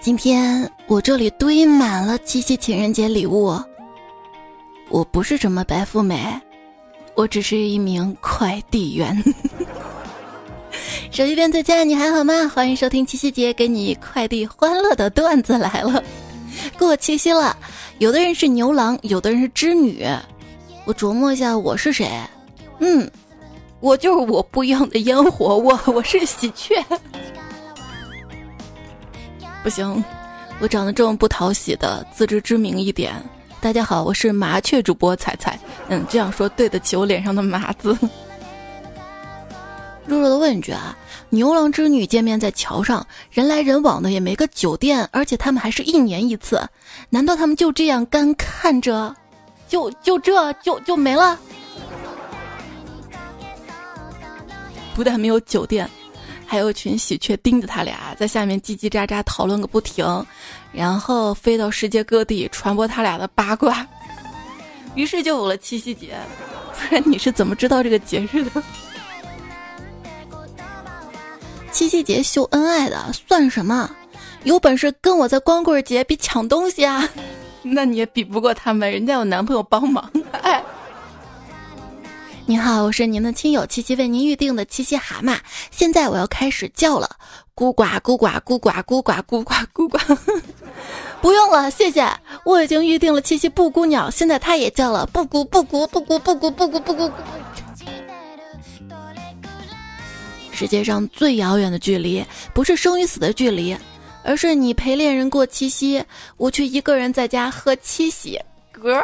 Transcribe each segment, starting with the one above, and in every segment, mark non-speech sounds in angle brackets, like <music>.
今天我这里堆满了七夕情人节礼物。我不是什么白富美，我只是一名快递员。<laughs> 手机边最亲你还好吗？欢迎收听七夕节给你快递欢乐的段子来了。过七夕了，有的人是牛郎，有的人是织女。我琢磨一下，我是谁？嗯，我就是我不一样的烟火，我我是喜鹊。不行，我长得这么不讨喜的，自知之明一点。大家好，我是麻雀主播彩彩。嗯，这样说对得起我脸上的麻字。弱弱的问一句啊，牛郎织女见面在桥上，人来人往的，也没个酒店，而且他们还是一年一次，难道他们就这样干看着，就就这就就没了？不但没有酒店。还有群喜鹊盯着他俩，在下面叽叽喳喳讨论个不停，然后飞到世界各地传播他俩的八卦，于是就有了七夕节。不然你是怎么知道这个节日的？七夕节秀恩爱的算什么？有本事跟我在光棍节比抢东西啊！<laughs> 那你也比不过他们，人家有男朋友帮忙。哎。<laughs> 你好，我是您的亲友七七为您预定的七夕蛤蟆，现在我要开始叫了，咕呱咕呱咕呱咕呱咕呱咕呱，<laughs> 不用了，谢谢，我已经预定了七夕布谷鸟，现在它也叫了，布谷布谷布谷布谷布谷布谷。世界上最遥远的距离，不是生与死的距离，而是你陪恋人过七夕，我却一个人在家喝七喜。嗝，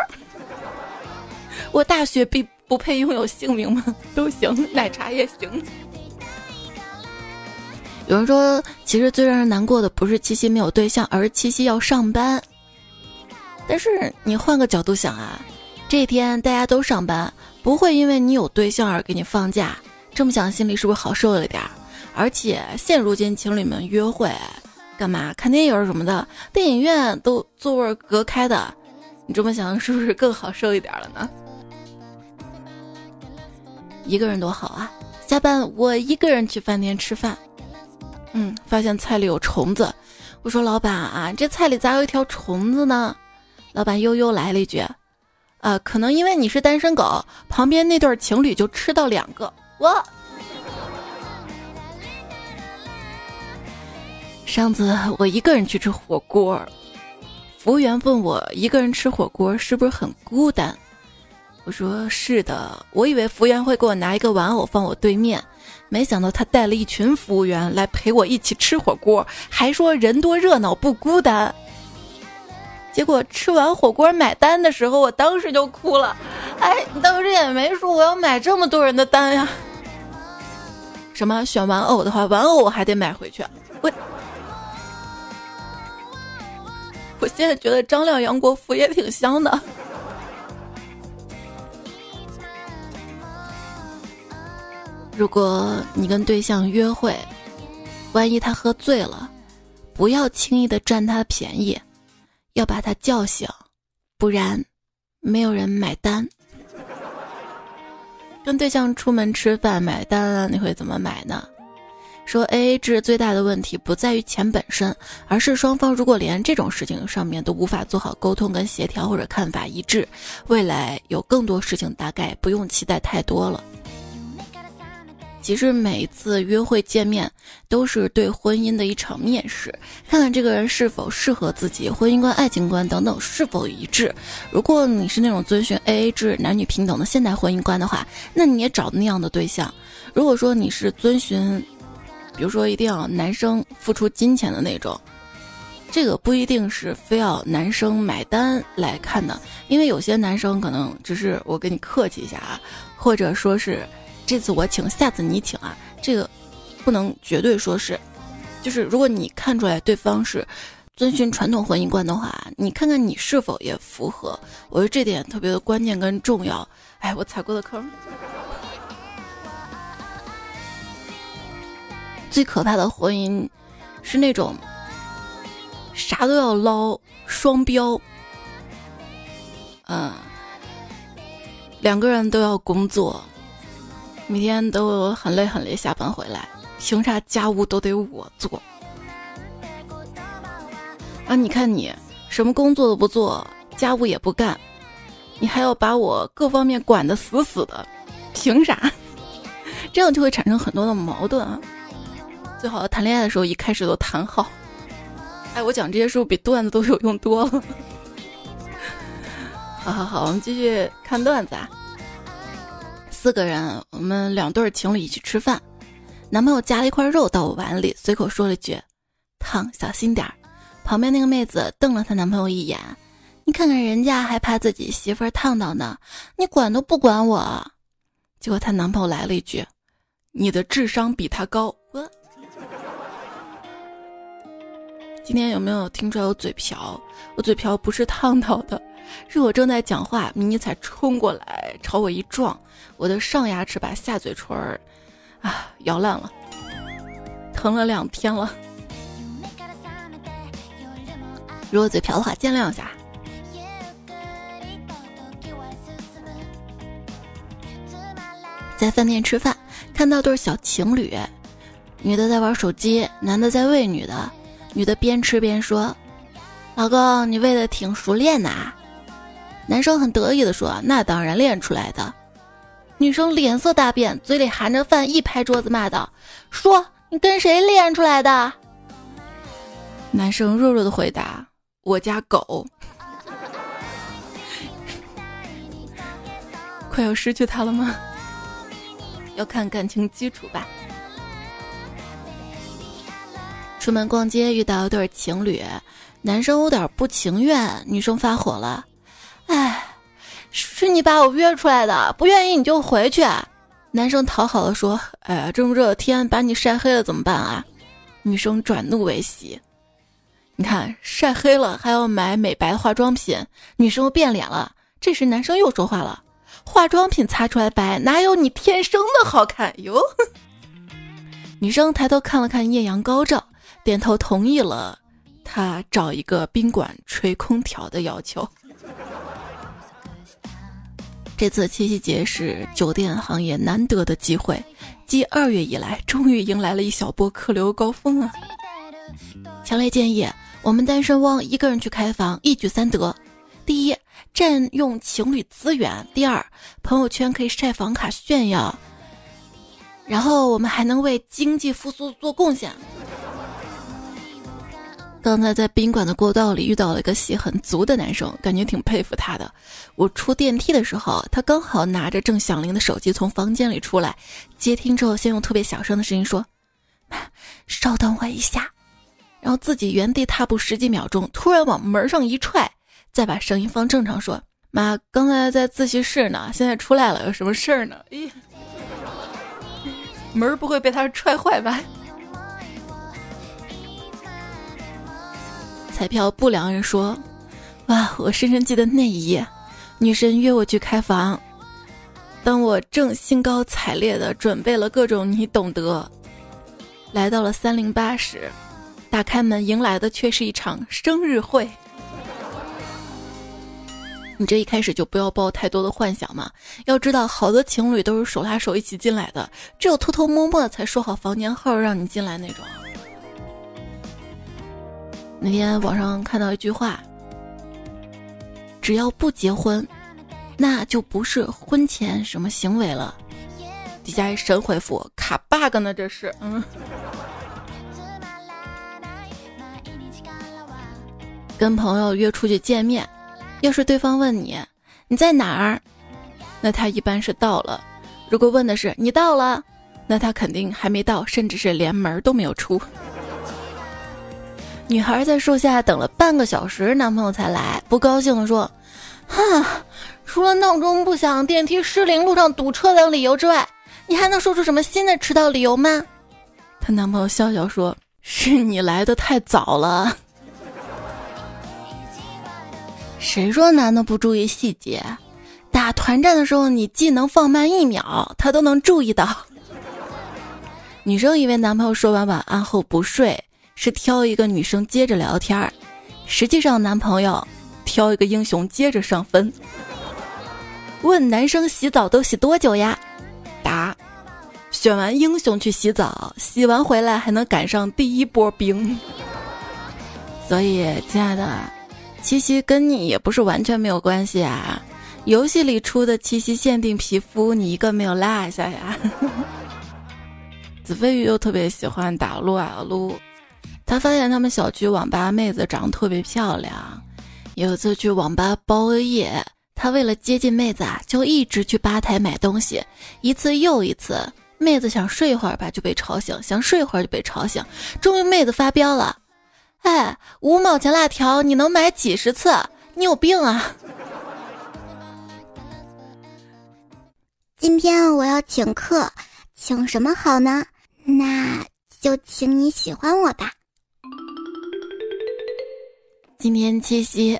我大学毕。不配拥有姓名吗？<laughs> 都行，奶茶也行。有人说，其实最让人难过的不是七夕没有对象，而是七夕要上班。但是你换个角度想啊，这天大家都上班，不会因为你有对象而给你放假。这么想，心里是不是好受了点儿？而且现如今情侣们约会干嘛？看电影什么的，电影院都座位隔开的。你这么想，是不是更好受一点了呢？一个人多好啊！下班我一个人去饭店吃饭，嗯，发现菜里有虫子。我说老板啊，这菜里咋有一条虫子呢？老板悠悠来了一句：“啊，可能因为你是单身狗，旁边那对情侣就吃到两个。”我上次我一个人去吃火锅，服务员问我一个人吃火锅是不是很孤单？我说是的，我以为服务员会给我拿一个玩偶放我对面，没想到他带了一群服务员来陪我一起吃火锅，还说人多热闹不孤单。结果吃完火锅买单的时候，我当时就哭了。哎，你当时也没说我要买这么多人的单呀。什么选玩偶的话，玩偶我还得买回去。我，我现在觉得张亮杨国福也挺香的。如果你跟对象约会，万一他喝醉了，不要轻易的占他便宜，要把他叫醒，不然没有人买单。<laughs> 跟对象出门吃饭买单啊，你会怎么买呢？说 A A 制最大的问题不在于钱本身，而是双方如果连这种事情上面都无法做好沟通跟协调或者看法一致，未来有更多事情大概不用期待太多了。其实每一次约会见面都是对婚姻的一场面试，看看这个人是否适合自己，婚姻观、爱情观等等是否一致。如果你是那种遵循 A A 制、男女平等的现代婚姻观的话，那你也找那样的对象。如果说你是遵循，比如说一定要男生付出金钱的那种，这个不一定是非要男生买单来看的，因为有些男生可能只是我跟你客气一下啊，或者说是。这次我请，下次你请啊！这个不能绝对说是，就是如果你看出来对方是遵循传统婚姻观的话，你看看你是否也符合。我觉得这点特别的关键跟重要。哎，我踩过的坑。最可怕的婚姻是那种啥都要捞双标，嗯，两个人都要工作。每天都很累很累，下班回来，凭啥家务都得我做？啊，你看你什么工作都不做，家务也不干，你还要把我各方面管得死死的，凭啥？<laughs> 这样就会产生很多的矛盾啊。最好谈恋爱的时候一开始都谈好。哎，我讲这些是不是比段子都有用多了？<laughs> 好好好，我们继续看段子啊。四个人，我们两对情侣一起吃饭，男朋友夹了一块肉到我碗里，随口说了句：“烫，小心点儿。”旁边那个妹子瞪了她男朋友一眼：“你看看人家还怕自己媳妇儿烫到呢，你管都不管我。”结果她男朋友来了一句：“你的智商比他高。”今天有没有听出来我嘴瓢？我嘴瓢不是烫到的，是我正在讲话，迷你彩冲过来朝我一撞。我的上牙齿把下嘴唇儿，啊，咬烂了，疼了两天了。如果嘴瓢的话，见谅一下。在饭店吃饭，看到对小情侣，女的在玩手机，男的在喂女的，女的边吃边说：“老公，你喂的挺熟练呐。”男生很得意的说：“那当然练出来的。”女生脸色大变，嘴里含着饭，一拍桌子骂道：“说你跟谁练出来的？”男生弱弱的回答：“我家狗。<laughs> ”快要失去他了吗？要看感情基础吧。出门逛街遇到一对情侣，男生有点不情愿，女生发火了：“哎。”是你把我约出来的，不愿意你就回去。男生讨好的说：“哎呀，这么热的天，把你晒黑了怎么办啊？”女生转怒为喜，你看晒黑了还要买美白化妆品，女生又变脸了。这时男生又说话了：“化妆品擦出来白，哪有你天生的好看哟？” <laughs> 女生抬头看了看艳阳高照，点头同意了他找一个宾馆吹空调的要求。这次七夕节是酒店行业难得的机会，继二月以来，终于迎来了一小波客流高峰啊！强烈建议我们单身汪一个人去开房，一举三得：第一，占用情侣资源；第二，朋友圈可以晒房卡炫耀；然后我们还能为经济复苏做贡献。刚才在宾馆的过道里遇到了一个戏很足的男生，感觉挺佩服他的。我出电梯的时候，他刚好拿着正响铃的手机从房间里出来，接听之后先用特别小声的声音说：“妈，稍等我一下。”然后自己原地踏步十几秒钟，突然往门上一踹，再把声音放正常说：“妈，刚才在自习室呢，现在出来了，有什么事儿呢？”咦，门不会被他踹坏吧？彩票不良人说：“哇，我深深记得那一夜，女神约我去开房。当我正兴高采烈的准备了各种你懂得，来到了三零八时，打开门迎来的却是一场生日会。你这一开始就不要抱太多的幻想嘛！要知道，好多情侣都是手拉手一起进来的，只有偷偷摸摸的才说好房间号让你进来那种。”那天网上看到一句话：“只要不结婚，那就不是婚前什么行为了。”底下一神回复：“卡 bug 呢？这是。”嗯。跟朋友约出去见面，要是对方问你你在哪儿，那他一般是到了；如果问的是你到了，那他肯定还没到，甚至是连门都没有出。女孩在树下等了半个小时，男朋友才来，不高兴地说：“哈，除了闹钟不响、电梯失灵、路上堵车等理由之外，你还能说出什么新的迟到理由吗？”她男朋友笑笑说：“是你来的太早了。”谁说男的不注意细节？打团战的时候，你技能放慢一秒，他都能注意到。女生以为男朋友说完晚安后不睡。是挑一个女生接着聊天儿，实际上男朋友挑一个英雄接着上分。问男生洗澡都洗多久呀？答：选完英雄去洗澡，洗完回来还能赶上第一波兵。所以，亲爱的，七夕跟你也不是完全没有关系啊。游戏里出的七夕限定皮肤，你一个没有落下呀。<laughs> 子飞鱼又特别喜欢打撸啊撸，他发现他们小区网吧妹子长得特别漂亮。有一次去网吧包夜，他为了接近妹子啊，就一直去吧台买东西，一次又一次。妹子想睡一会儿吧，就被吵醒；想睡一会儿就被吵醒。终于妹子发飙了：“哎，五毛钱辣条你能买几十次？你有病啊！” <laughs> 今天我要请客，请什么好呢？那就请你喜欢我吧。今天七夕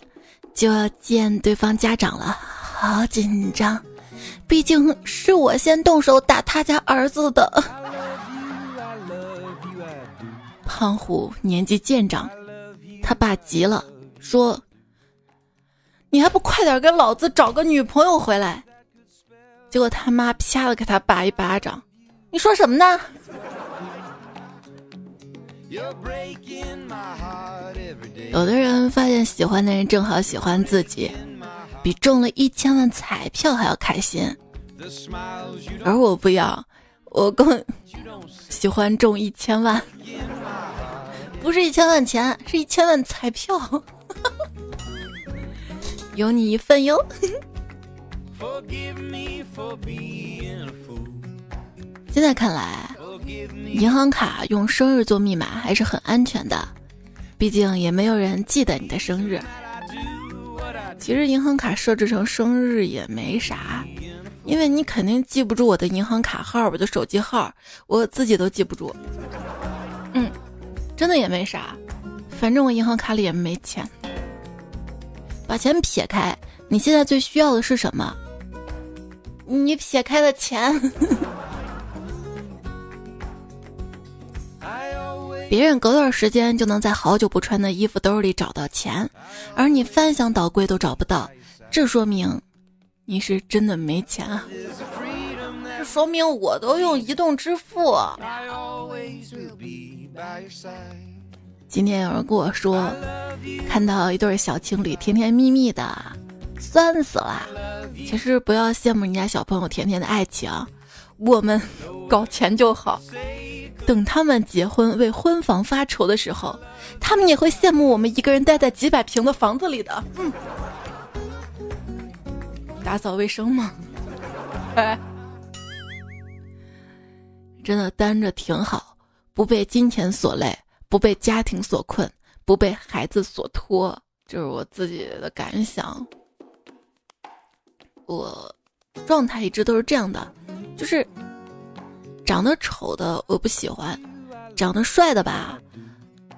就要见对方家长了，好紧张。毕竟是我先动手打他家儿子的。胖虎年纪渐长，他爸急了，说：“你还不快点给老子找个女朋友回来！”结果他妈啪的给他爸一巴掌：“你说什么呢？”有的人发现喜欢的人正好喜欢自己。比中了一千万彩票还要开心，而我不要，我更喜欢中一千万，不是一千万钱，是一千万彩票，有你一份哟。现在看来，银行卡用生日做密码还是很安全的，毕竟也没有人记得你的生日。其实银行卡设置成生日也没啥，因为你肯定记不住我的银行卡号，我的手机号，我自己都记不住。嗯，真的也没啥，反正我银行卡里也没钱。把钱撇开，你现在最需要的是什么？你撇开的钱。别人隔段时间就能在好久不穿的衣服兜里找到钱，而你翻箱倒柜都找不到，这说明你是真的没钱啊！这说明我都用移动支付。今天有人跟我说，看到一对小情侣甜甜蜜蜜的，酸死了。其实不要羡慕人家小朋友甜甜的爱情，我们搞钱就好。等他们结婚为婚房发愁的时候，他们也会羡慕我们一个人待在几百平的房子里的。嗯，打扫卫生吗？<laughs> 哎，真的单着挺好，不被金钱所累，不被家庭所困，不被孩子所拖，就是我自己的感想。我状态一直都是这样的，就是。长得丑的我不喜欢，长得帅的吧，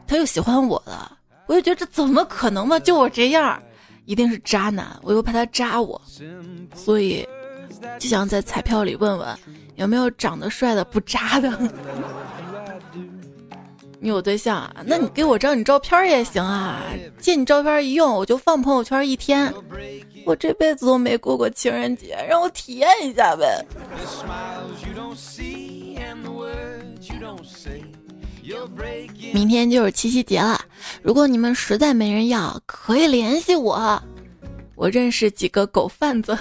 他又喜欢我的，我就觉得这怎么可能嘛？就我这样，一定是渣男，我又怕他渣我，所以就想在彩票里问问有没有长得帅的不渣的。<laughs> 你有对象啊？那你给我张你照片也行啊，借你照片一用，我就放朋友圈一天。我这辈子都没过过情人节，让我体验一下呗。明天就是七夕节了，如果你们实在没人要，可以联系我，我认识几个狗贩子。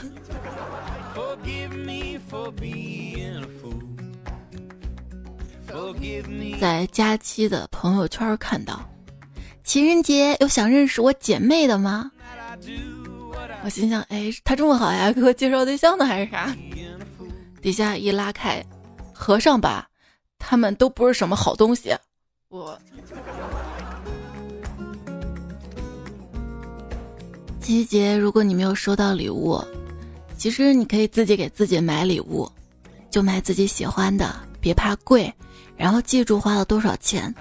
在佳期的朋友圈看到，情人节有想认识我姐妹的吗？我心想，哎，她这么好呀，给我介绍对象呢还是啥？底下一拉开，和尚吧。他们都不是什么好东西，我。七夕节，如果你没有收到礼物，其实你可以自己给自己买礼物，就买自己喜欢的，别怕贵，然后记住花了多少钱，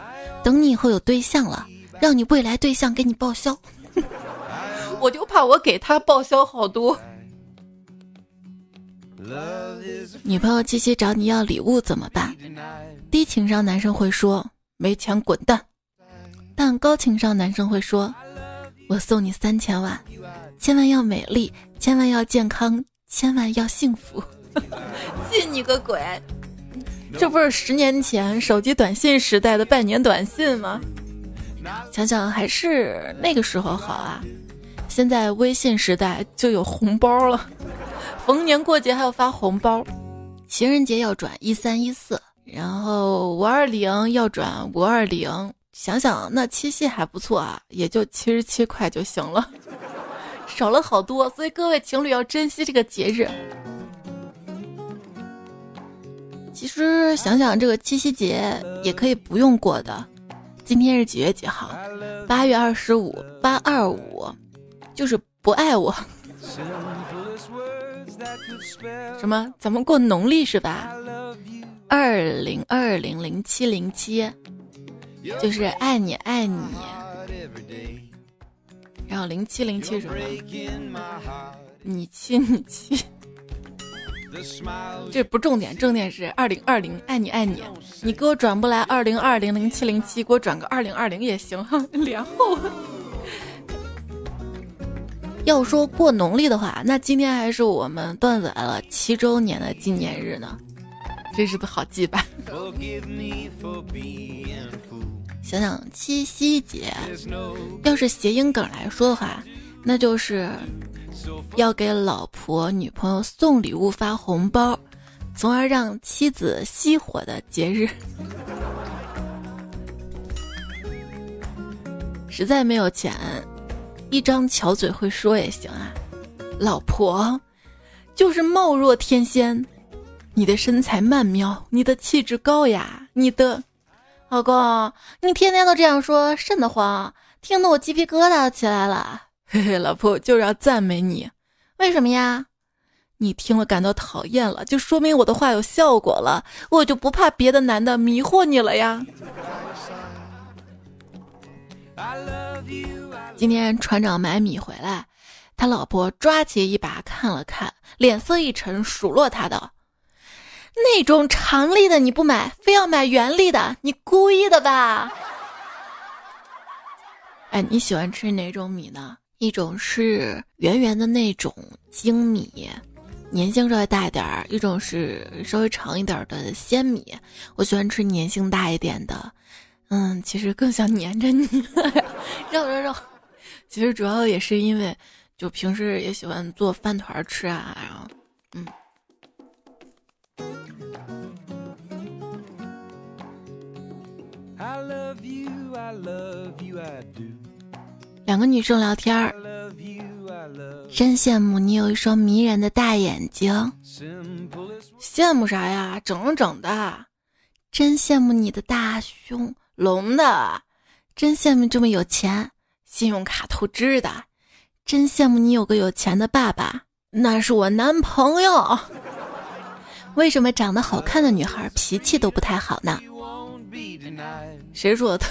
等你以后有对象了，让你未来对象给你报销。<laughs> 我就怕我给他报销好多。女朋友七夕找你要礼物怎么办？低情商男生会说没钱滚蛋，但高情商男生会说，我送你三千万，千万要美丽，千万要健康，千万要幸福。<laughs> 信你个鬼！这不是十年前手机短信时代的拜年短信吗？想想还是那个时候好啊！现在微信时代就有红包了，逢年过节还要发红包，情人节要转一三一四，然后五二零要转五二零。想想那七夕还不错啊，也就七十七块就行了，<laughs> 少了好多。所以各位情侣要珍惜这个节日。其实想想这个七夕节也可以不用过的。今天是几月几号？八月二十五，八二五，就是不爱我。什么？咱们过农历是吧？二零二零零七零七。就是爱你爱你，然后零七零七什么？你七你七，这不重点，重点是二零二零爱你爱你。你给我转不来二零二零零七零七，给我转个二零二零也行哈，<laughs> 连后。要说过农历的话，那今天还是我们段子来了七周年的纪念日呢，这日子好记吧？想想七夕节，要是谐音梗来说的话，那就是要给老婆、女朋友送礼物、发红包，从而让妻子熄火的节日。实在没有钱，一张巧嘴会说也行啊。老婆，就是貌若天仙，你的身材曼妙，你的气质高雅，你的。老公，你天天都这样说，瘆得慌，听得我鸡皮疙瘩起来了。嘿嘿，老婆就是要赞美你，为什么呀？你听了感到讨厌了，就说明我的话有效果了，我就不怕别的男的迷惑你了呀。今天船长买米回来，他老婆抓起一把看了看，脸色一沉，数落他的。那种长粒的你不买，非要买圆粒的，你故意的吧？<laughs> 哎，你喜欢吃哪种米呢？一种是圆圆的那种精米，粘性稍微大一点儿；一种是稍微长一点的鲜米。我喜欢吃粘性大一点的，嗯，其实更想粘着你，绕绕绕。其实主要也是因为，就平时也喜欢做饭团吃啊，然后，嗯。两个女生聊天儿，真羡慕你有一双迷人的大眼睛。羡慕啥呀？整整的。真羡慕你的大胸，隆的。真羡慕这么有钱，信用卡透支的。真羡慕你有个有钱的爸爸，那是我男朋友。为什么长得好看的女孩脾气都不太好呢？谁说的？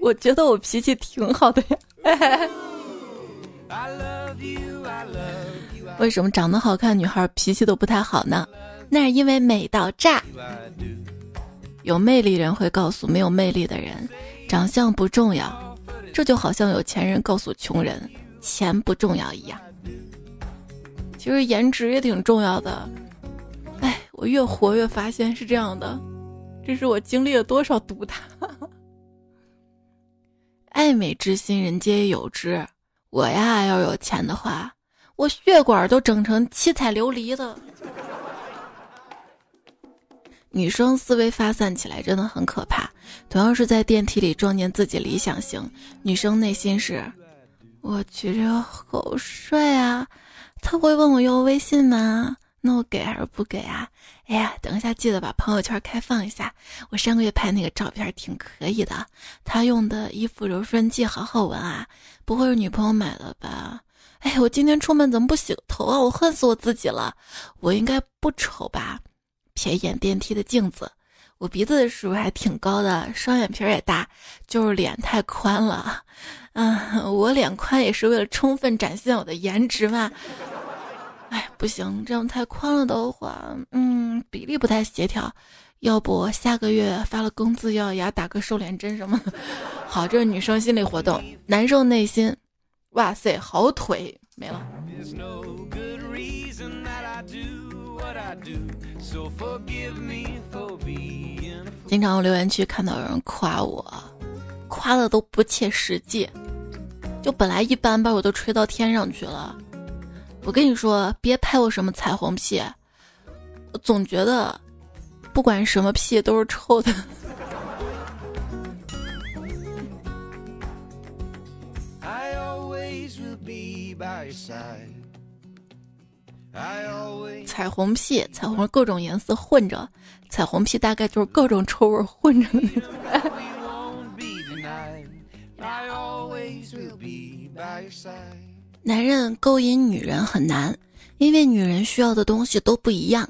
我觉得我脾气挺好的呀。<laughs> 为什么长得好看女孩脾气都不太好呢？那是因为美到炸。有魅力人会告诉没有魅力的人，长相不重要。这就好像有钱人告诉穷人，钱不重要一样。其实颜值也挺重要的。我越活越发现是这样的。这是我经历了多少毒打。<laughs> 爱美之心，人皆有之。我呀，要有钱的话，我血管都整成七彩琉璃的。女生思维发散起来真的很可怕。同样是在电梯里撞见自己理想型女生，内心是：我去，这个好帅啊！他会问我要微信吗？那我给还是不给啊？哎呀，等一下记得把朋友圈开放一下。我上个月拍那个照片挺可以的，他用的衣服柔顺剂好好闻啊，不会是女朋友买的吧？哎，我今天出门怎么不洗个头啊？我恨死我自己了。我应该不丑吧？瞥一眼电梯的镜子，我鼻子是不是还挺高的？双眼皮也大，就是脸太宽了。嗯，我脸宽也是为了充分展现我的颜值嘛。哎，不行，这样太宽了的话，嗯，比例不太协调。要不下个月发了工资咬牙打个瘦脸针什么的。<laughs> 好，这是女生心理活动，男生内心，哇塞，好腿没了。经常留言区看到有人夸我，夸的都不切实际。就本来一般般，我都吹到天上去了。我跟你说，别拍我什么彩虹屁，我总觉得不管什么屁都是臭的。彩虹屁，彩虹各种颜色混着，彩虹屁大概就是各种臭味混着的。男人勾引女人很难，因为女人需要的东西都不一样。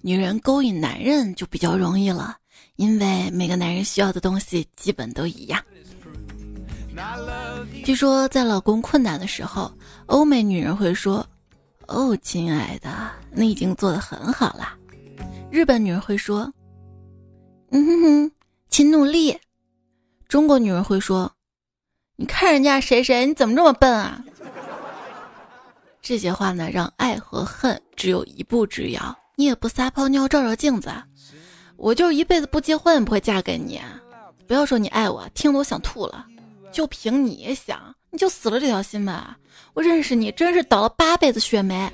女人勾引男人就比较容易了，因为每个男人需要的东西基本都一样。据说在老公困难的时候，欧美女人会说：“哦，亲爱的，你已经做得很好了。”日本女人会说：“嗯哼哼，请努力。”中国女人会说：“你看人家谁谁，你怎么这么笨啊？”这些话呢，让爱和恨只有一步之遥。你也不撒泡尿照照镜子，我就一辈子不结婚也不会嫁给你。不要说你爱我，听得我想吐了。就凭你想，你就死了这条心吧。我认识你，真是倒了八辈子血霉。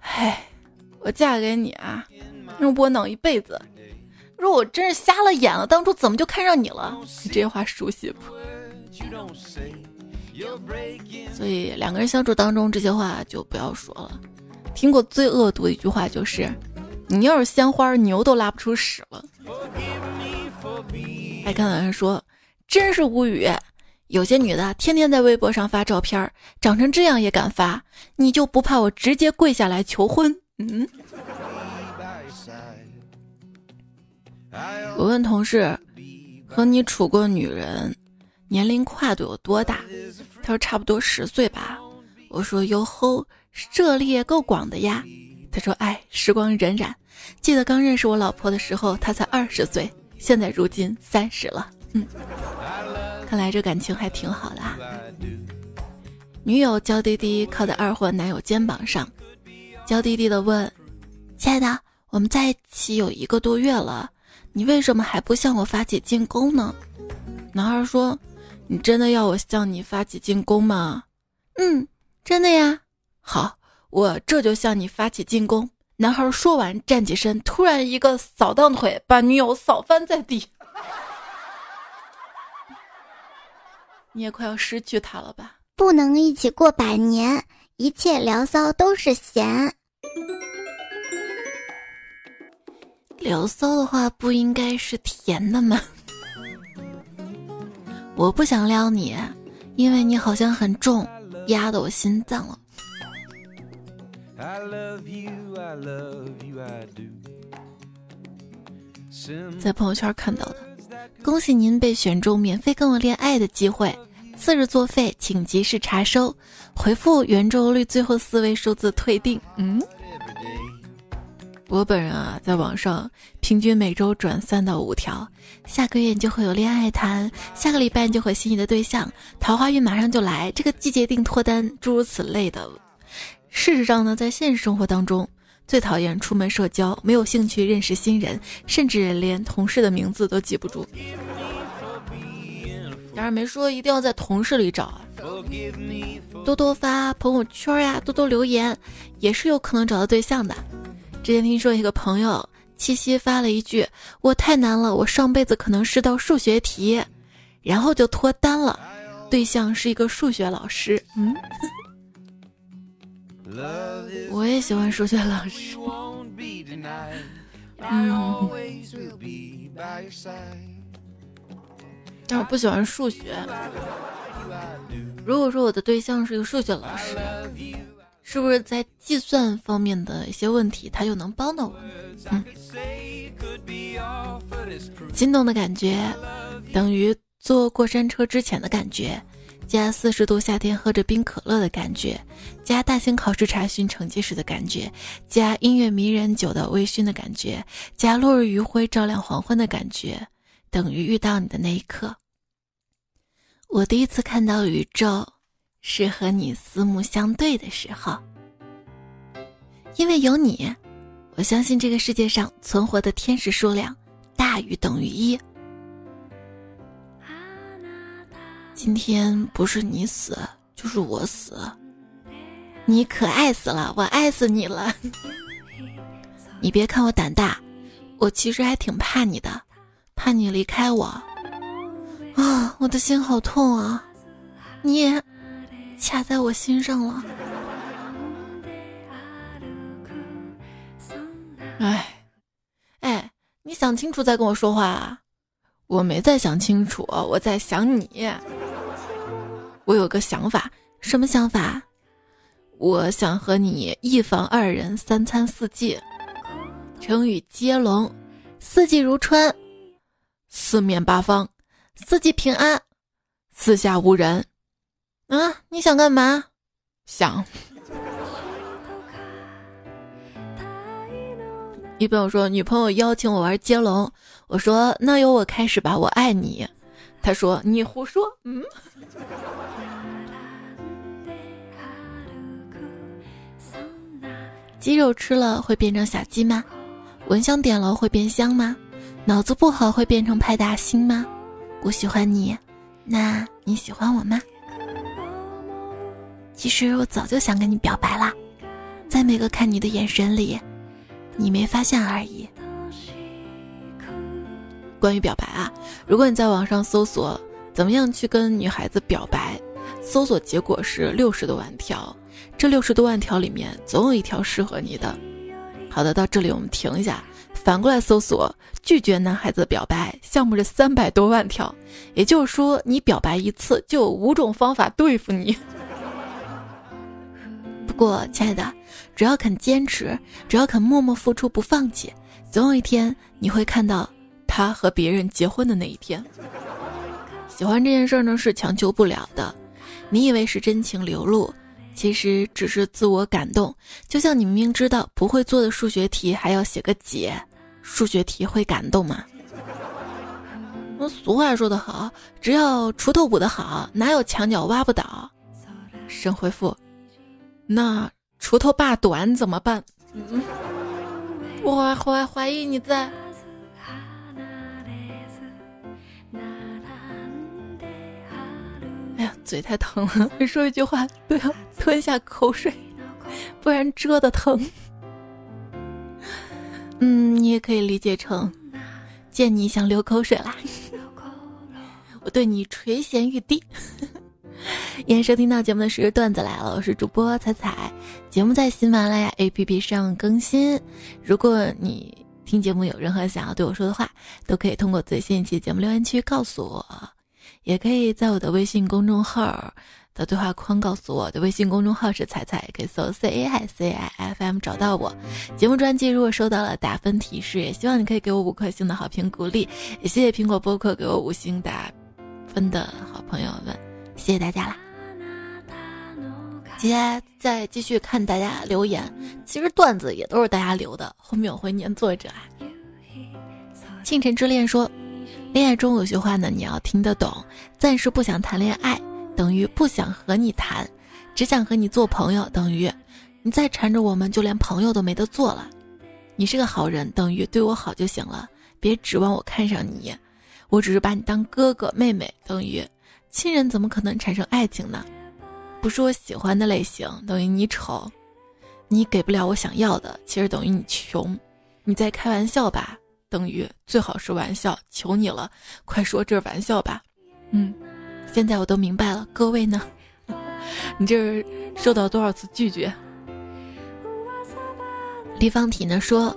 唉，我嫁给你啊，让窝囊一辈子。若我真是瞎了眼了，当初怎么就看上你了？你这些话熟悉不？所以两个人相处当中，这些话就不要说了。听过最恶毒的一句话就是：“你要是鲜花，牛都拉不出屎了。”还看到人说：“真是无语，有些女的天天在微博上发照片，长成这样也敢发，你就不怕我直接跪下来求婚？”嗯。我问同事：“和你处过女人，年龄跨度有多大？”他说：“差不多十岁吧。”我说：“哟吼，涉猎够广的呀。”他说：“哎，时光荏苒，记得刚认识我老婆的时候，她才二十岁，现在如今三十了。嗯，看来这感情还挺好的。”。女友娇滴滴靠在二货男友肩膀上，娇滴滴的问：“亲爱的，我们在一起有一个多月了。”你为什么还不向我发起进攻呢？男孩说：“你真的要我向你发起进攻吗？”“嗯，真的呀。”“好，我这就向你发起进攻。”男孩说完站起身，突然一个扫荡腿，把女友扫翻在地。你也快要失去他了吧？不能一起过百年，一切聊骚都是闲。聊骚的话不应该是甜的吗？我不想撩你，因为你好像很重，压得我心脏了。在朋友圈看到的，恭喜您被选中免费跟我恋爱的机会，次日作废，请及时查收，回复圆周率最后四位数字退订。嗯。我本人啊，在网上平均每周转三到五条，下个月你就会有恋爱谈，下个礼拜你就会心仪的对象，桃花运马上就来，这个季节定脱单，诸如此类的。事实上呢，在现实生活当中，最讨厌出门社交，没有兴趣认识新人，甚至连同事的名字都记不住。当然没说一定要在同事里找啊，多多发朋友圈呀，多多留言，也是有可能找到对象的。之前听说一个朋友七夕发了一句：“我太难了，我上辈子可能是道数学题。”然后就脱单了，对象是一个数学老师。嗯，我也喜欢数学老师。嗯，但我不喜欢数学。如果说我的对象是一个数学老师。是不是在计算方面的一些问题，他就能帮到我？嗯，心动的感觉等于坐过山车之前的感觉，加四十度夏天喝着冰可乐的感觉，加大型考试查询成绩时的感觉，加音乐迷人酒的微醺的感觉，加落日余晖照亮黄昏的感觉，等于遇到你的那一刻。我第一次看到宇宙。是和你四目相对的时候，因为有你，我相信这个世界上存活的天使数量大于等于一。今天不是你死，就是我死。你可爱死了，我爱死你了。你别看我胆大，我其实还挺怕你的，怕你离开我。啊，我的心好痛啊！你也卡在我心上了。哎，哎，你想清楚再跟我说话啊！我没在想清楚，我在想你。我有个想法，什么想法？我想和你一房二人，三餐四季。成语接龙：四季如春，四面八方，四季平安，四下无人。啊，你想干嘛？想。一朋友说，女朋友邀请我玩接龙，我说那由我开始吧，我爱你。他说你胡说，嗯。鸡肉吃了会变成小鸡吗？蚊香点了会变香吗？脑子不好会变成派大星吗？我喜欢你，那你喜欢我吗？其实我早就想跟你表白了，在每个看你的眼神里。你没发现而已。关于表白啊，如果你在网上搜索怎么样去跟女孩子表白，搜索结果是六十多万条，这六十多万条里面总有一条适合你的。好的，到这里我们停一下，反过来搜索拒绝男孩子表白项目是三百多万条，也就是说你表白一次就有五种方法对付你。不过，亲爱的。只要肯坚持，只要肯默默付出不放弃，总有一天你会看到他和别人结婚的那一天。喜欢这件事呢是强求不了的，你以为是真情流露，其实只是自我感动。就像你明明知道不会做的数学题还要写个解，数学题会感动吗？那俗话说得好，只要锄头补得好，哪有墙角挖不倒？神回复，那。锄头把短怎么办？我怀怀怀疑你在。哎呀，嘴太疼了，每说一句话都要吞下口水，不然蛰的疼。嗯，你也可以理解成，见你想流口水啦。<laughs> 我对你垂涎欲滴。欢迎收听到节目的是段子来了，我是主播彩彩。节目在喜马拉雅 APP 上更新。如果你听节目有任何想要对我说的话，都可以通过最新一期节目留言区告诉我，也可以在我的微信公众号的对话框告诉我。的微信公众号是彩彩，可以搜 C A I C I F M 找到我。节目专辑如果收到了打分提示，也希望你可以给我五颗星的好评鼓励。也谢谢苹果播客给我五星打分的好朋友们，谢谢大家啦！接下来再继续看大家留言，其实段子也都是大家留的，后面我会念作者啊。清晨之恋说，恋爱中有些话呢，你要听得懂。暂时不想谈恋爱，等于不想和你谈，只想和你做朋友，等于你再缠着我们，就连朋友都没得做了。你是个好人，等于对我好就行了，别指望我看上你。我只是把你当哥哥妹妹，等于亲人怎么可能产生爱情呢？不是我喜欢的类型，等于你丑，你给不了我想要的，其实等于你穷，你在开玩笑吧？等于最好是玩笑，求你了，快说这是玩笑吧？嗯，现在我都明白了，各位呢？<laughs> 你这是受到多少次拒绝？立方体呢说。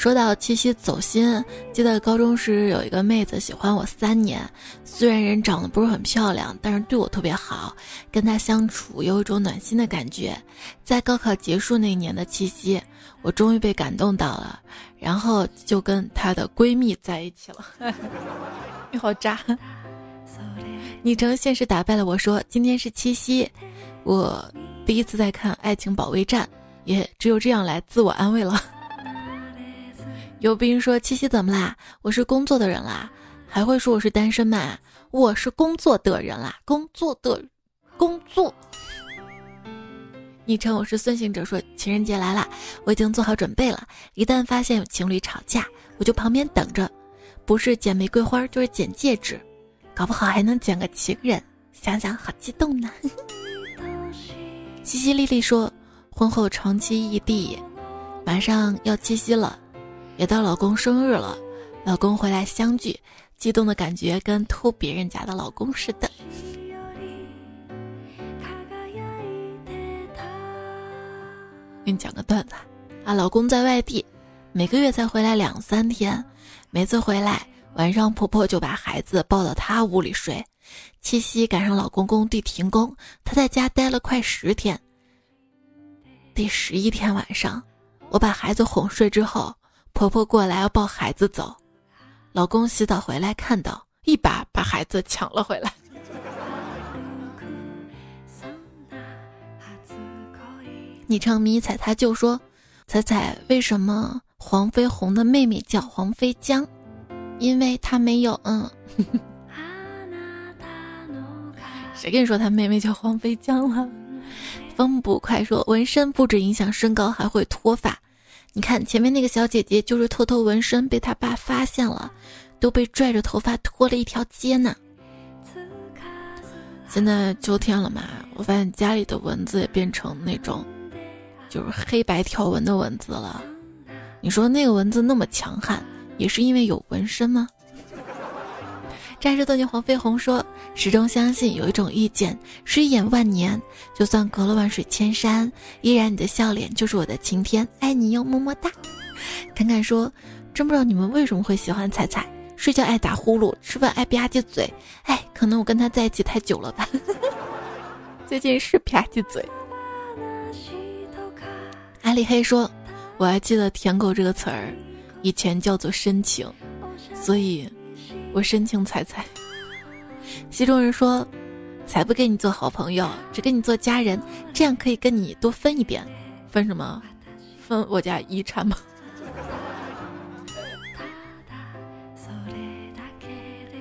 说到七夕走心，记得高中时有一个妹子喜欢我三年，虽然人长得不是很漂亮，但是对我特别好，跟她相处有一种暖心的感觉。在高考结束那一年的七夕，我终于被感动到了，然后就跟她的闺蜜在一起了。你 <laughs> 好渣！昵称现实打败了我说今天是七夕，我第一次在看《爱情保卫战》，也只有这样来自我安慰了。有兵说：“七夕怎么啦？我是工作的人啦，还会说我是单身吗？我是工作的人啦，工作的，工作。”昵称我是孙行者说：“情人节来了，我已经做好准备了。一旦发现有情侣吵架，我就旁边等着，不是捡玫瑰花就是捡戒指，搞不好还能捡个情人。想想好激动呢。<laughs> 淅淅沥沥说，婚后长期异地，马上要七夕了，也到老公生日了，老公回来相聚，激动的感觉跟偷别人家的老公似的。给你讲个段子啊，老公在外地，每个月才回来两三天，每次回来晚上婆婆就把孩子抱到她屋里睡。七夕赶上老公工地停工，她在家待了快十天。第十一天晚上，我把孩子哄睡之后，婆婆过来要抱孩子走，老公洗澡回来看到，一把把孩子抢了回来。昵称迷彩他就说：“彩彩，为什么黄飞鸿的妹妹叫黄飞江？因为他没有嗯。谁跟你说他妹妹叫黄飞江了？”风不快说：“纹身不止影响身高，还会脱发。你看前面那个小姐姐就是偷偷纹身，被她爸发现了，都被拽着头发拖了一条街呢。”现在秋天了嘛，我发现家里的蚊子也变成那种。就是黑白条纹的蚊子了，你说那个蚊子那么强悍，也是因为有纹身吗？战士斗牛黄飞鸿说，始终相信有一种遇见是一眼万年，就算隔了万水千山，依然你的笑脸就是我的晴天，爱你哟，么么哒。侃侃说，真不知道你们为什么会喜欢彩彩，睡觉爱打呼噜，吃饭爱吧唧嘴，哎，可能我跟他在一起太久了吧，<laughs> 最近是吧唧嘴。阿里黑说：“我还记得‘舔狗’这个词儿，以前叫做深情，所以，我深情彩彩。”西中人说：“才不跟你做好朋友，只跟你做家人，这样可以跟你多分一点。分什么？分我家遗产吗？” <laughs>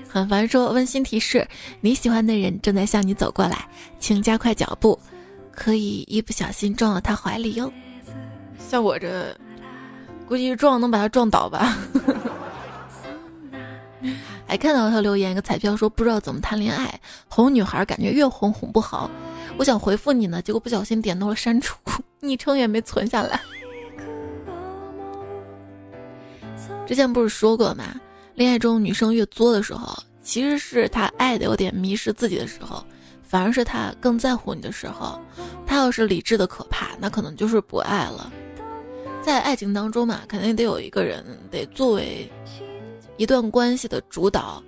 很烦说：“温馨提示，你喜欢的人正在向你走过来，请加快脚步，可以一不小心撞到他怀里哟。”像我这，估计撞能把他撞倒吧。还看到他留言一个彩票说不知道怎么谈恋爱，哄女孩感觉越哄哄不好。我想回复你呢，结果不小心点到了删除，昵称也没存下来。之前不是说过吗？恋爱中女生越作的时候，其实是她爱的有点迷失自己的时候，反而是她更在乎你的时候。她要是理智的可怕，那可能就是不爱了。在爱情当中嘛，肯定得有一个人得作为一段关系的主导，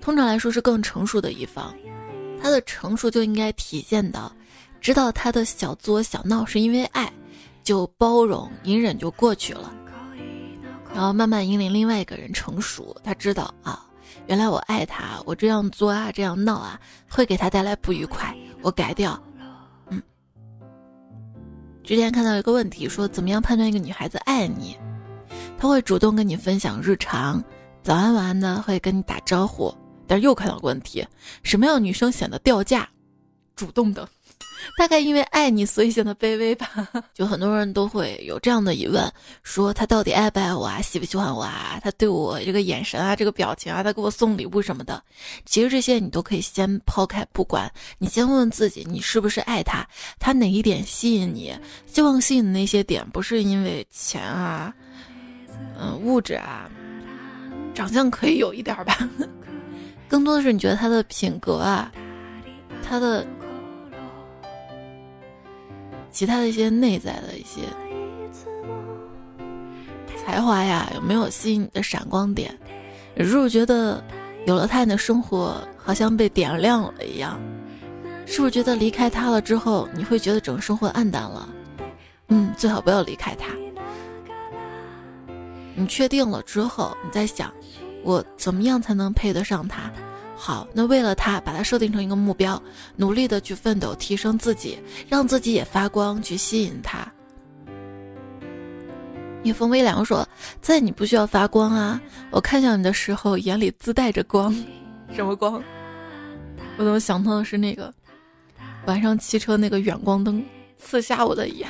通常来说是更成熟的一方。他的成熟就应该体现到，知道他的小作小闹是因为爱，就包容隐忍就过去了，然后慢慢引领另外一个人成熟。他知道啊，原来我爱他，我这样作啊，这样闹啊，会给他带来不愉快，我改掉。嗯之前看到一个问题，说怎么样判断一个女孩子爱你？她会主动跟你分享日常，早安晚安的会跟你打招呼。但是又看到个问题，什么样女生显得掉价？主动的。<laughs> 大概因为爱你，所以显得卑微吧。<laughs> 就很多人都会有这样的疑问：说他到底爱不爱我啊？喜不喜欢我啊？他对我这个眼神啊，这个表情啊，他给我送礼物什么的，其实这些你都可以先抛开不管。你先问问自己，你是不是爱他？他哪一点吸引你？希望吸引的那些点，不是因为钱啊，嗯，物质啊，长相可以有一点吧，<laughs> 更多的是你觉得他的品格啊，他的。其他的一些内在的一些才华呀，有没有吸引你的闪光点？是不是觉得有了他，你的生活好像被点亮了一样？是不是觉得离开他了之后，你会觉得整个生活暗淡了？嗯，最好不要离开他。你确定了之后，你再想，我怎么样才能配得上他？好，那为了他，把他设定成一个目标，努力的去奋斗，提升自己，让自己也发光，去吸引他。夜风微凉说：“在你不需要发光啊，我看向你的时候，眼里自带着光，什么光？我怎么想到的是那个晚上骑车那个远光灯刺瞎我的眼？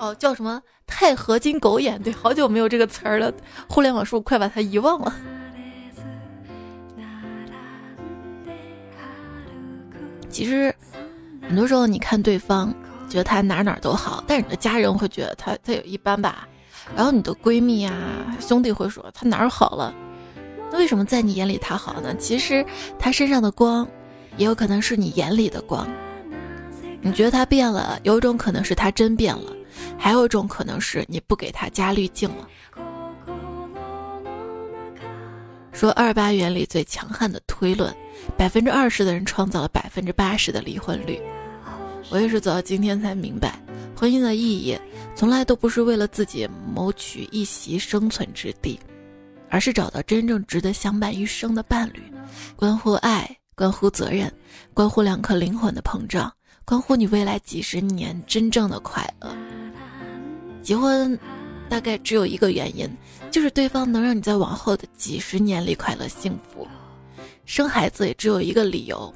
哦，叫什么钛合金狗眼？对，好久没有这个词儿了，互联网是不是快把它遗忘了？”其实很多时候你看对方觉得他哪哪都好，但是你的家人会觉得他他也一般吧。然后你的闺蜜啊兄弟会说他哪儿好了，那为什么在你眼里他好呢？其实他身上的光，也有可能是你眼里的光。你觉得他变了，有一种可能是他真变了，还有一种可能是你不给他加滤镜了。说二八原理最强悍的推论，百分之二十的人创造了百分之八十的离婚率。我也是走到今天才明白，婚姻的意义从来都不是为了自己谋取一席生存之地，而是找到真正值得相伴一生的伴侣，关乎爱，关乎责任，关乎两颗灵魂的膨胀，关乎你未来几十年真正的快乐。结婚。大概只有一个原因，就是对方能让你在往后的几十年里快乐幸福。生孩子也只有一个理由，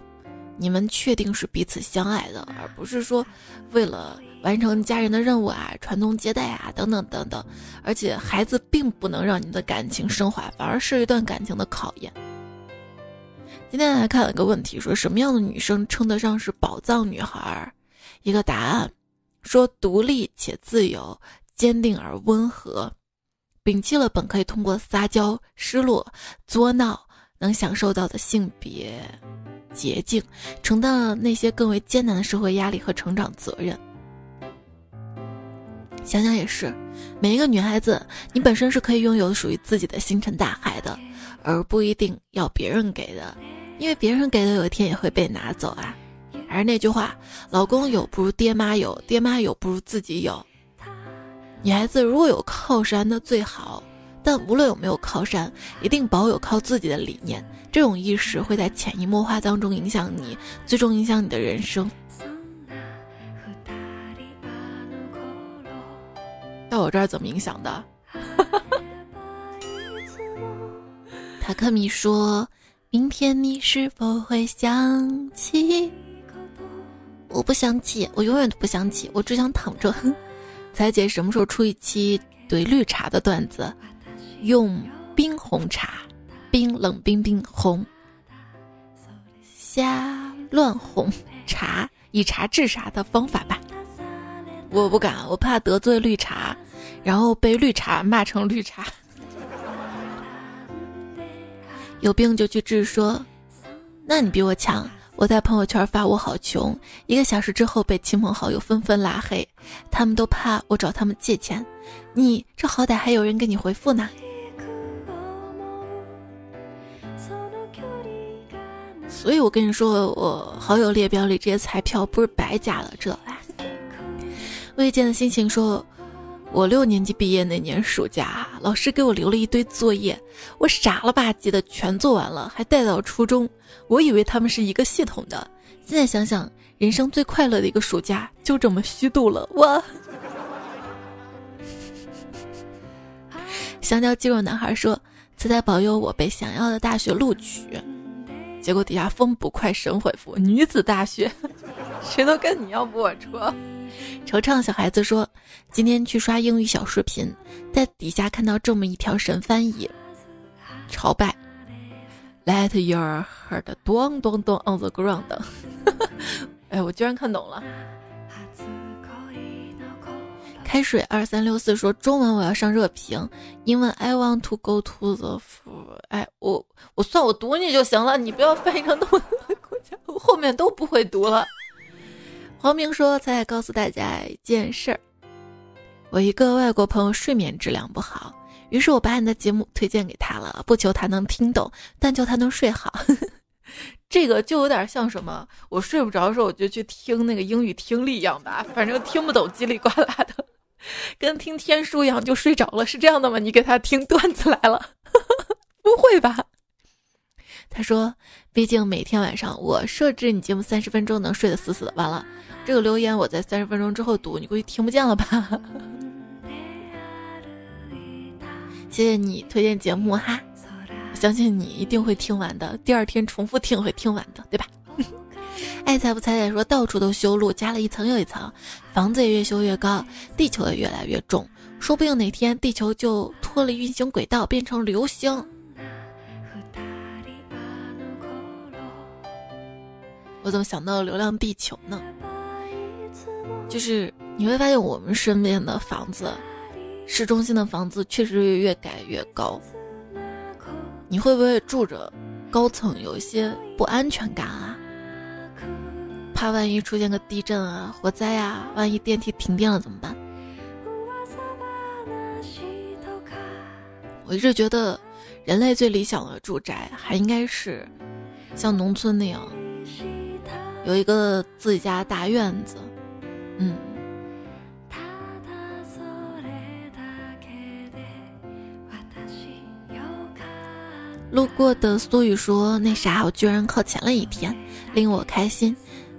你们确定是彼此相爱的，而不是说为了完成家人的任务啊、传宗接代啊等等等等。而且孩子并不能让你的感情升华，反而是一段感情的考验。今天来看了一个问题，说什么样的女生称得上是宝藏女孩？一个答案说独立且自由。坚定而温和，摒弃了本可以通过撒娇、失落、作闹能享受到的性别捷径，承担了那些更为艰难的社会压力和成长责任。想想也是，每一个女孩子，你本身是可以拥有属于自己的星辰大海的，而不一定要别人给的，因为别人给的有一天也会被拿走啊。还是那句话，老公有不如爹妈有，爹妈有不如自己有。女孩子如果有靠山那最好，但无论有没有靠山，一定保有靠自己的理念。这种意识会在潜移默化当中影响你，最终影响你的人生。到我这儿怎么影响的？塔克米说：“明天你是否会想起？”我不想起，我永远都不想起，我只想躺着。彩姐什么时候出一期怼绿茶的段子？用冰红茶，冰冷冰冰红，瞎乱哄茶，以茶治茶的方法吧。我不敢，我怕得罪绿茶，然后被绿茶骂成绿茶。有病就去治，说，那你比我强。我在朋友圈发我好穷，一个小时之后被亲朋好友纷纷拉黑，他们都怕我找他们借钱。你这好歹还有人给你回复呢。所以我跟你说，我好友列表里这些彩票不是白加了这来。未见的心情说。我六年级毕业那年暑假，老师给我留了一堆作业，我傻了吧唧的全做完了，还带到初中。我以为他们是一个系统的，现在想想，人生最快乐的一个暑假就这么虚度了。我，香蕉肌肉男孩说：“此在保佑我被想要的大学录取。<laughs> ”结果底下风不快神回复：“女子大学，<laughs> 谁都跟你要不我车。”惆怅小孩子说：“今天去刷英语小视频，在底下看到这么一条神翻译，朝拜，Let your heart 咚咚咚 on the ground。”哈哈哎，我居然看懂了。开水二三六四说：“中文我要上热评，英文 I want to go to the f o r。”哎，我我算我读你就行了，你不要翻译成那么 <laughs> 国家，我后面都不会读了。黄明说：“再告诉大家一件事儿，我一个外国朋友睡眠质量不好，于是我把你的节目推荐给他了，不求他能听懂，但求他能睡好。<laughs> 这个就有点像什么，我睡不着的时候，我就去听那个英语听力一样吧，反正听不懂叽里呱啦的，<laughs> 跟听天书一样就睡着了，是这样的吗？你给他听段子来了，<laughs> 不会吧？”他说：“毕竟每天晚上我设置你节目三十分钟能睡得死死的，完了。”这个留言我在三十分钟之后读，你估计听不见了吧？<laughs> 谢谢你推荐节目哈，我相信你一定会听完的。第二天重复听会听完的，对吧？<laughs> 爱财不财财说到处都修路，加了一层又一层，房子也越修越高，地球也越来越重，说不定哪天地球就脱离运行轨道，变成流星。我怎么想到流浪地球呢？就是你会发现，我们身边的房子，市中心的房子确实越改越高。你会不会住着高层有一些不安全感啊？怕万一出现个地震啊、火灾啊，万一电梯停电了怎么办？我一直觉得，人类最理想的住宅还应该是像农村那样，有一个自己家大院子。嗯。路过的苏雨说：“那啥，我居然靠前了一天，令我开心。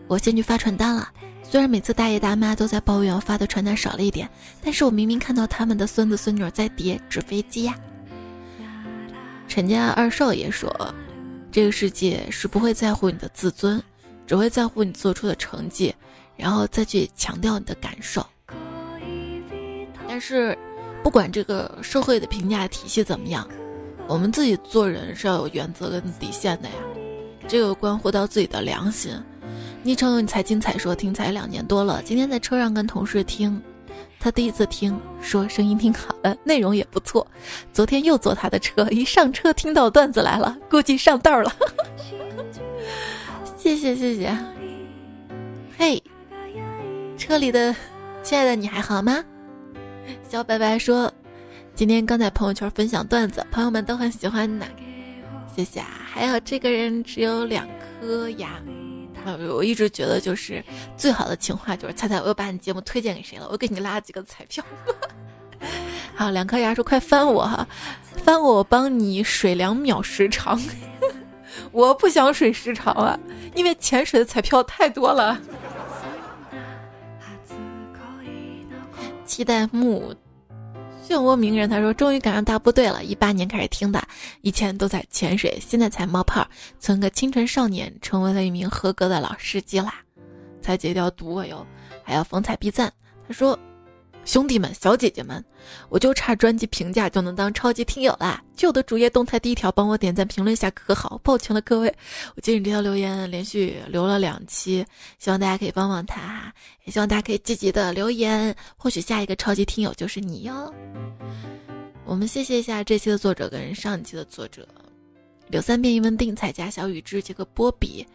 我先去发传单了。虽然每次大爷大妈都在抱怨我发的传单少了一点，但是我明明看到他们的孙子孙女在叠纸飞机呀。”陈家二少爷说：“这个世界是不会在乎你的自尊，只会在乎你做出的成绩，然后再去强调你的感受。但是，不管这个社会的评价体系怎么样。”我们自己做人是要有原则跟底线的呀，这个关乎到自己的良心。昵称你才精彩说听才两年多了，今天在车上跟同事听，他第一次听说声音挺好的，内容也不错。昨天又坐他的车，一上车听到段子来了，估计上道了。<laughs> 谢谢谢谢。嘿，车里的亲爱的你还好吗？小白白说。今天刚在朋友圈分享段子，朋友们都很喜欢呢，谢谢啊！还有这个人只有两颗牙，我一直觉得就是最好的情话就是猜猜我又把你节目推荐给谁了，我给你拉几个彩票。<laughs> 好，两颗牙说快翻我哈，翻我我帮你水两秒时长，我不想水时长啊，因为潜水的彩票太多了。期待木。漩涡鸣人他说：“终于赶上大部队了，一八年开始听的，以前都在潜水，现在才冒泡，从个清纯少年成为了一名合格的老司机啦，才戒掉毒我哟，还要风采必赞。”他说。兄弟们、小姐姐们，我就差专辑评价就能当超级听友啦！就的主页动态第一条，帮我点赞评论一下可好？抱歉了各位，我接你这条留言连续留了两期，希望大家可以帮帮他哈，也希望大家可以积极的留言，或许下一个超级听友就是你哟。我们谢谢一下这期的作者跟上一期的作者：柳三变、一文定、彩家、小雨之、这个波比。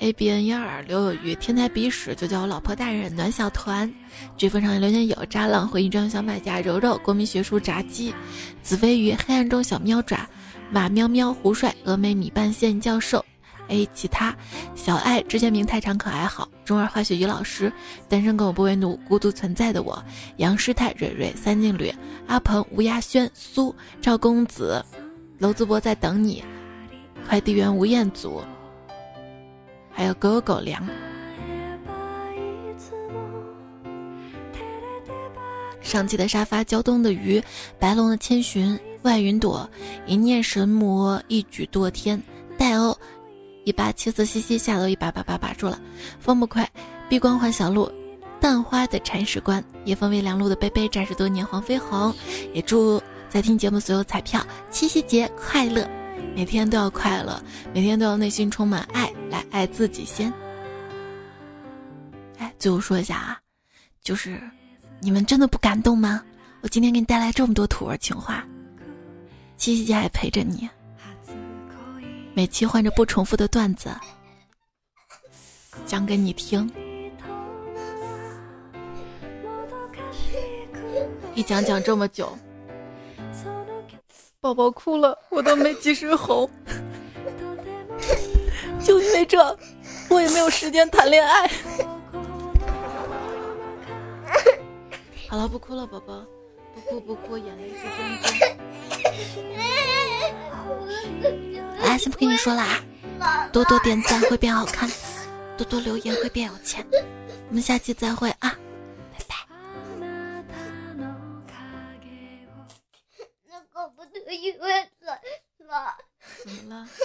A b n 一二刘有余天才鼻屎就叫我老婆大人暖小团，追风上留言有渣浪回忆中小买家柔柔国民学书炸鸡，子飞鱼黑暗中小喵爪马喵喵胡帅峨眉米半仙教授。A 其他小爱之前名太长可爱好中二化学于老师单身狗不为奴孤独存在的我。杨师太蕊蕊三劲旅阿鹏吴亚轩苏赵公子。娄子博在等你快递员吴彦祖。还有狗狗粮。上期的沙发，胶东的鱼，白龙的千寻，外云朵，一念神魔，一举多天，戴欧，一把七四西西下楼一把把把把住了，风不快，闭关换小路，淡花的铲屎官，夜风微凉路的贝贝，战士多年黄飞鸿，也祝在听节目所有彩票七夕节快乐。每天都要快乐，每天都要内心充满爱，来爱自己先。哎，最后说一下啊，就是你们真的不感动吗？我今天给你带来这么多土味情话，七夕节还陪着你，每期换着不重复的段子讲给你听，一讲讲这么久。宝宝哭了，我都没及时哄。就因为这，我也没有时间谈恋爱。好了，不哭了，宝宝，不哭不哭，眼泪是真的。哎，先不跟你说了啊，多多点赞会变好看，多多留言会变有钱。我们下期再会啊。我以为怎么了。<laughs>